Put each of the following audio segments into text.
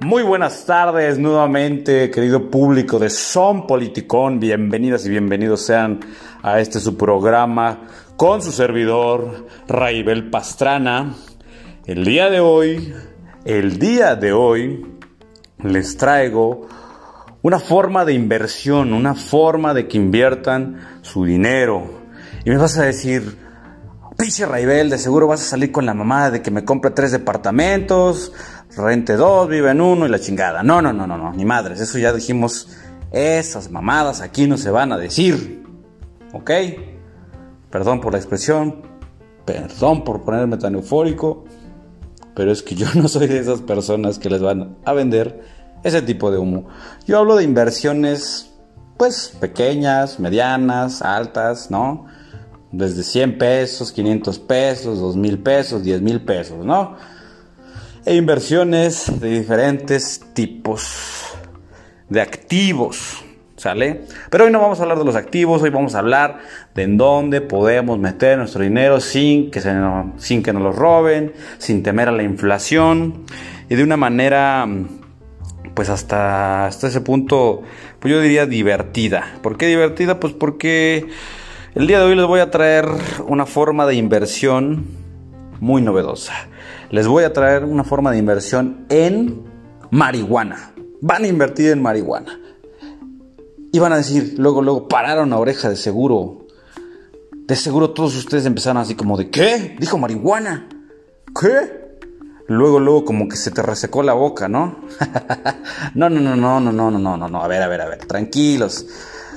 Muy buenas tardes nuevamente, querido público de Son Politicón. Bienvenidas y bienvenidos sean a este su programa con su servidor Raibel Pastrana. El día de hoy, el día de hoy, les traigo una forma de inversión, una forma de que inviertan su dinero. Y me vas a decir, pinche Raibel, de seguro vas a salir con la mamada de que me compre tres departamentos, rente dos, vive en uno y la chingada. No, no, no, no, no, ni madres. Eso ya dijimos. Esas mamadas aquí no se van a decir. ¿Ok? Perdón por la expresión. Perdón por ponerme tan eufórico. Pero es que yo no soy de esas personas que les van a vender ese tipo de humo. Yo hablo de inversiones, pues, pequeñas, medianas, altas, ¿no? Desde 100 pesos, 500 pesos, 2 mil pesos, 10 mil pesos, ¿no? E inversiones de diferentes tipos de activos. ¿Sale? Pero hoy no vamos a hablar de los activos, hoy vamos a hablar de en dónde podemos meter nuestro dinero sin que, se sin que nos lo roben, sin temer a la inflación y de una manera, pues hasta, hasta ese punto, pues yo diría divertida. ¿Por qué divertida? Pues porque el día de hoy les voy a traer una forma de inversión muy novedosa les voy a traer una forma de inversión en marihuana. Van a invertir en marihuana. Y van a decir, luego, luego, pararon a oreja de seguro. De seguro todos ustedes empezaron así como de, ¿qué? Dijo marihuana. ¿Qué? Luego, luego, como que se te resecó la boca, no, no, no, no, no, no, no, no, no, no. A ver, a ver, a ver, tranquilos.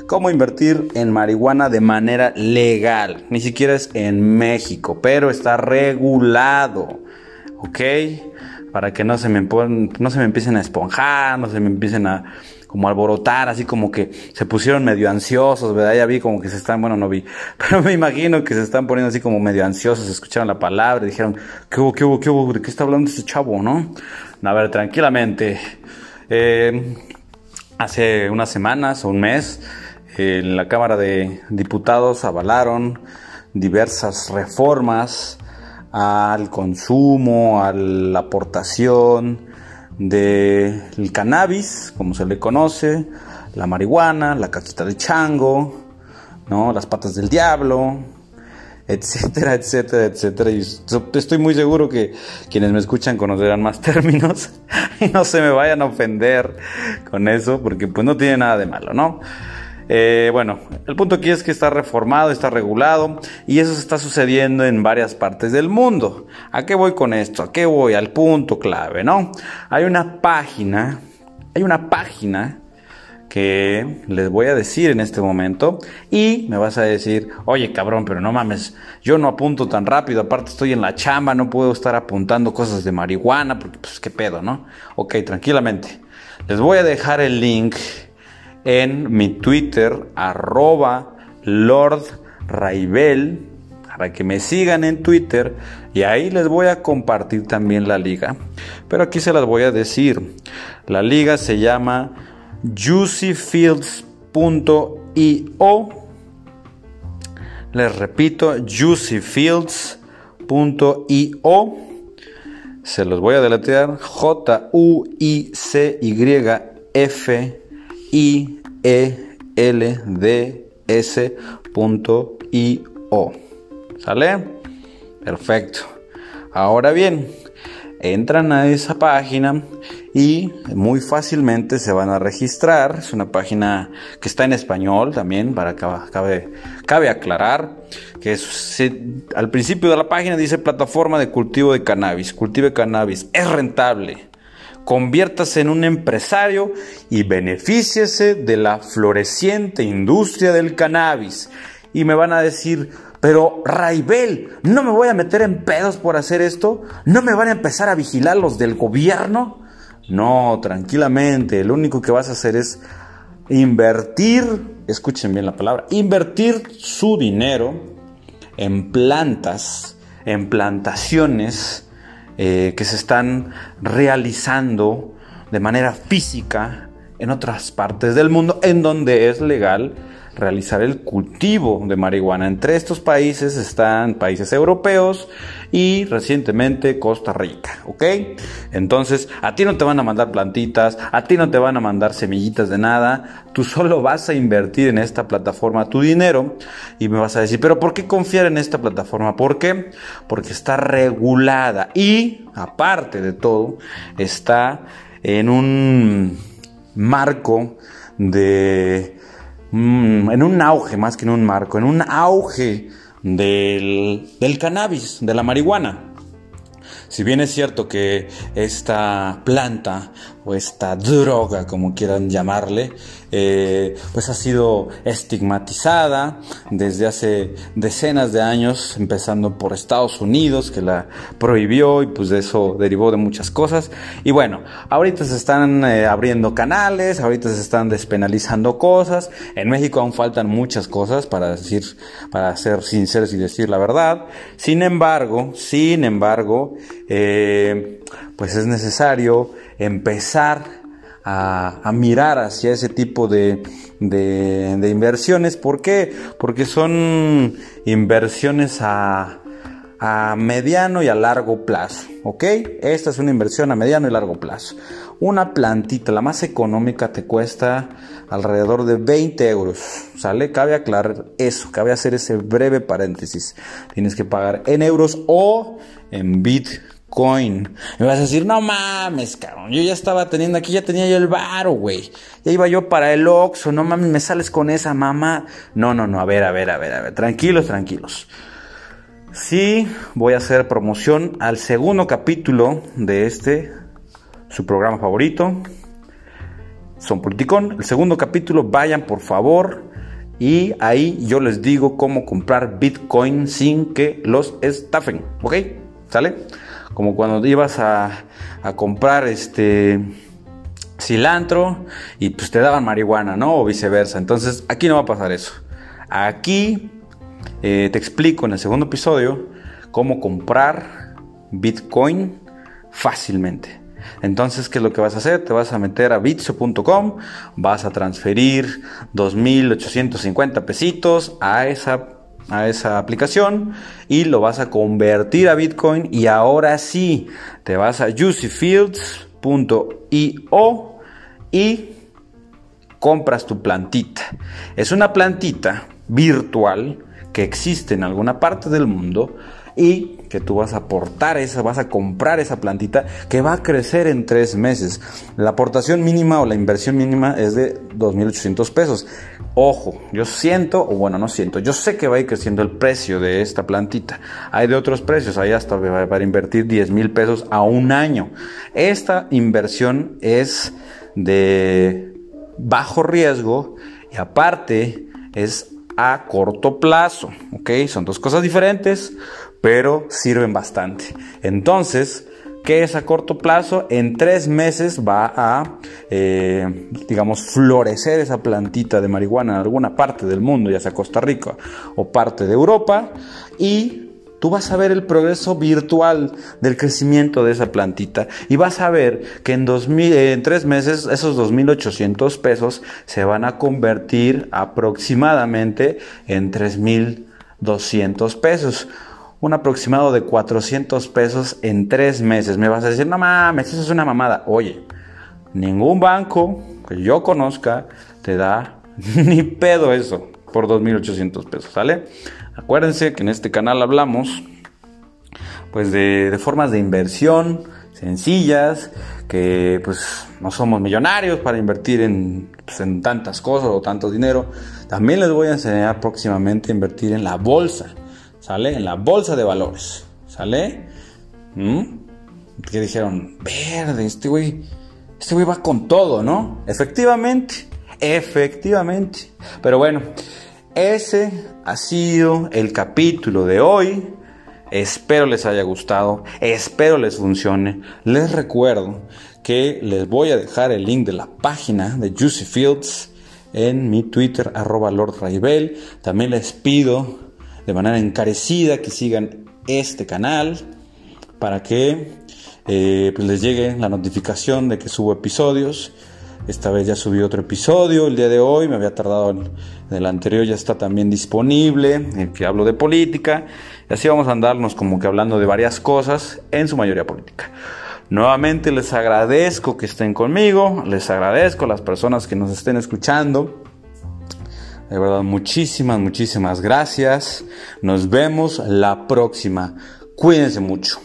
¿Cómo invertir en marihuana de manera legal? Ni siquiera es en México, pero está regulado. ¿Ok? Para que no se me, no se me empiecen a esponjar, no se me empiecen a como alborotar, así como que se pusieron medio ansiosos, ¿verdad? Ya vi como que se están, bueno, no vi, pero me imagino que se están poniendo así como medio ansiosos, escucharon la palabra y dijeron, ¿qué hubo, qué hubo, qué hubo? ¿De qué está hablando este chavo, no? A ver, tranquilamente. Eh, hace unas semanas o un mes, en la Cámara de Diputados avalaron diversas reformas al consumo, a la aportación del cannabis, como se le conoce, la marihuana, la caquita de chango, ¿no? las patas del diablo, etcétera, etcétera, etcétera. Y estoy muy seguro que quienes me escuchan conocerán más términos y no se me vayan a ofender con eso, porque pues no tiene nada de malo, ¿no? Eh, bueno, el punto aquí es que está reformado, está regulado y eso está sucediendo en varias partes del mundo. ¿A qué voy con esto? ¿A qué voy? Al punto clave, ¿no? Hay una página, hay una página que les voy a decir en este momento y me vas a decir, oye cabrón, pero no mames, yo no apunto tan rápido, aparte estoy en la chamba, no puedo estar apuntando cosas de marihuana, porque pues qué pedo, ¿no? Ok, tranquilamente. Les voy a dejar el link en mi Twitter, arroba Lord Raibel, para que me sigan en Twitter y ahí les voy a compartir también la liga. Pero aquí se las voy a decir. La liga se llama juicyfields.io. Les repito, juicyfields.io. Se los voy a deletear. J-U-I-C-Y-F i e l d s.io. ¿Sale? Perfecto. Ahora bien, entran a esa página y muy fácilmente se van a registrar. Es una página que está en español también, para cabe, cabe aclarar que al principio de la página dice plataforma de cultivo de cannabis. Cultive cannabis, es rentable conviértase en un empresario y benefíciese de la floreciente industria del cannabis. Y me van a decir, pero Raibel, ¿no me voy a meter en pedos por hacer esto? ¿No me van a empezar a vigilar los del gobierno? No, tranquilamente, lo único que vas a hacer es invertir, escuchen bien la palabra, invertir su dinero en plantas, en plantaciones, eh, que se están realizando de manera física en otras partes del mundo en donde es legal realizar el cultivo de marihuana. Entre estos países están países europeos y recientemente Costa Rica, ¿ok? Entonces, a ti no te van a mandar plantitas, a ti no te van a mandar semillitas de nada, tú solo vas a invertir en esta plataforma tu dinero y me vas a decir, pero ¿por qué confiar en esta plataforma? ¿Por qué? Porque está regulada y, aparte de todo, está en un marco de... Mm, en un auge, más que en un marco, en un auge del, del cannabis, de la marihuana. Si bien es cierto que esta planta o esta droga, como quieran llamarle, eh, pues ha sido estigmatizada desde hace decenas de años, empezando por Estados Unidos, que la prohibió y pues de eso derivó de muchas cosas. Y bueno, ahorita se están eh, abriendo canales, ahorita se están despenalizando cosas. En México aún faltan muchas cosas para decir, para ser sinceros y decir la verdad. Sin embargo, sin embargo, eh, pues es necesario empezar a, mirar hacia ese tipo de, inversiones. ¿Por qué? Porque son inversiones a, a mediano y a largo plazo, ¿ok? Esta es una inversión a mediano y largo plazo. Una plantita, la más económica, te cuesta alrededor de 20 euros, ¿sale? Cabe aclarar eso, cabe hacer ese breve paréntesis. Tienes que pagar en euros o en bit Coin. Me vas a decir, no mames, cabrón. Yo ya estaba teniendo aquí, ya tenía yo el varo, güey. Ya iba yo para el Oxxo, no mames, me sales con esa mamá. No, no, no, a ver, a ver, a ver, a ver. Tranquilos, tranquilos. Sí, voy a hacer promoción al segundo capítulo de este, su programa favorito. Son Politicón. El segundo capítulo, vayan por favor. Y ahí yo les digo cómo comprar Bitcoin sin que los estafen. ¿Ok? ¿Sale? Como cuando ibas a, comprar este cilantro y pues te daban marihuana, ¿no? O viceversa. Entonces aquí no va a pasar eso. Aquí eh, te explico en el segundo episodio cómo comprar Bitcoin fácilmente. Entonces, ¿qué es lo que vas a hacer? Te vas a meter a bitso.com, vas a transferir 2.850 pesitos a esa a esa aplicación y lo vas a convertir a Bitcoin y ahora sí te vas a juicyfields.io y compras tu plantita. Es una plantita virtual que existe en alguna parte del mundo y que tú vas a aportar esa, vas a comprar esa plantita que va a crecer en tres meses. La aportación mínima o la inversión mínima es de 2.800 pesos. Ojo, yo siento, o bueno, no siento, yo sé que va a ir creciendo el precio de esta plantita. Hay de otros precios, hay hasta para invertir 10 mil pesos a un año. Esta inversión es de bajo riesgo y aparte es a corto plazo, ¿ok? Son dos cosas diferentes pero sirven bastante. Entonces, ¿qué es a corto plazo? En tres meses va a, eh, digamos, florecer esa plantita de marihuana en alguna parte del mundo, ya sea Costa Rica o parte de Europa, y tú vas a ver el progreso virtual del crecimiento de esa plantita y vas a ver que en, en tres meses esos 2.800 pesos se van a convertir aproximadamente en 3.200 pesos un aproximado de 400 pesos en tres meses. Me vas a decir, no mames, eso es una mamada. Oye, ningún banco que yo conozca te da ni pedo eso por 2.800 pesos, ¿sale? Acuérdense que en este canal hablamos pues de, formas de inversión sencillas, que pues no somos millonarios para invertir en, pues, en tantas cosas o tanto dinero. También les voy a enseñar próximamente a invertir en la bolsa. ¿Sale? En la bolsa de valores, ¿sale? ¿Mm? Que dijeron, verde, este güey, este güey va con todo, ¿no? Efectivamente, efectivamente. Pero bueno, ese ha sido el capítulo de hoy. Espero les haya gustado, espero les funcione. Les recuerdo que les voy a dejar el link de la página de Juicy Fields en mi Twitter, arroba Lord También les pido de manera encarecida que sigan este canal para que eh, pues les llegue la notificación de que subo episodios. Esta vez ya subí otro episodio el día de hoy, me había tardado en, el anterior, ya está también disponible, en que hablo de política. Y así vamos a andarnos como que hablando de varias cosas, en su mayoría política. Nuevamente les agradezco que estén conmigo, les agradezco a las personas que nos estén escuchando. De verdad, muchísimas, muchísimas gracias. Nos vemos la próxima. Cuídense mucho.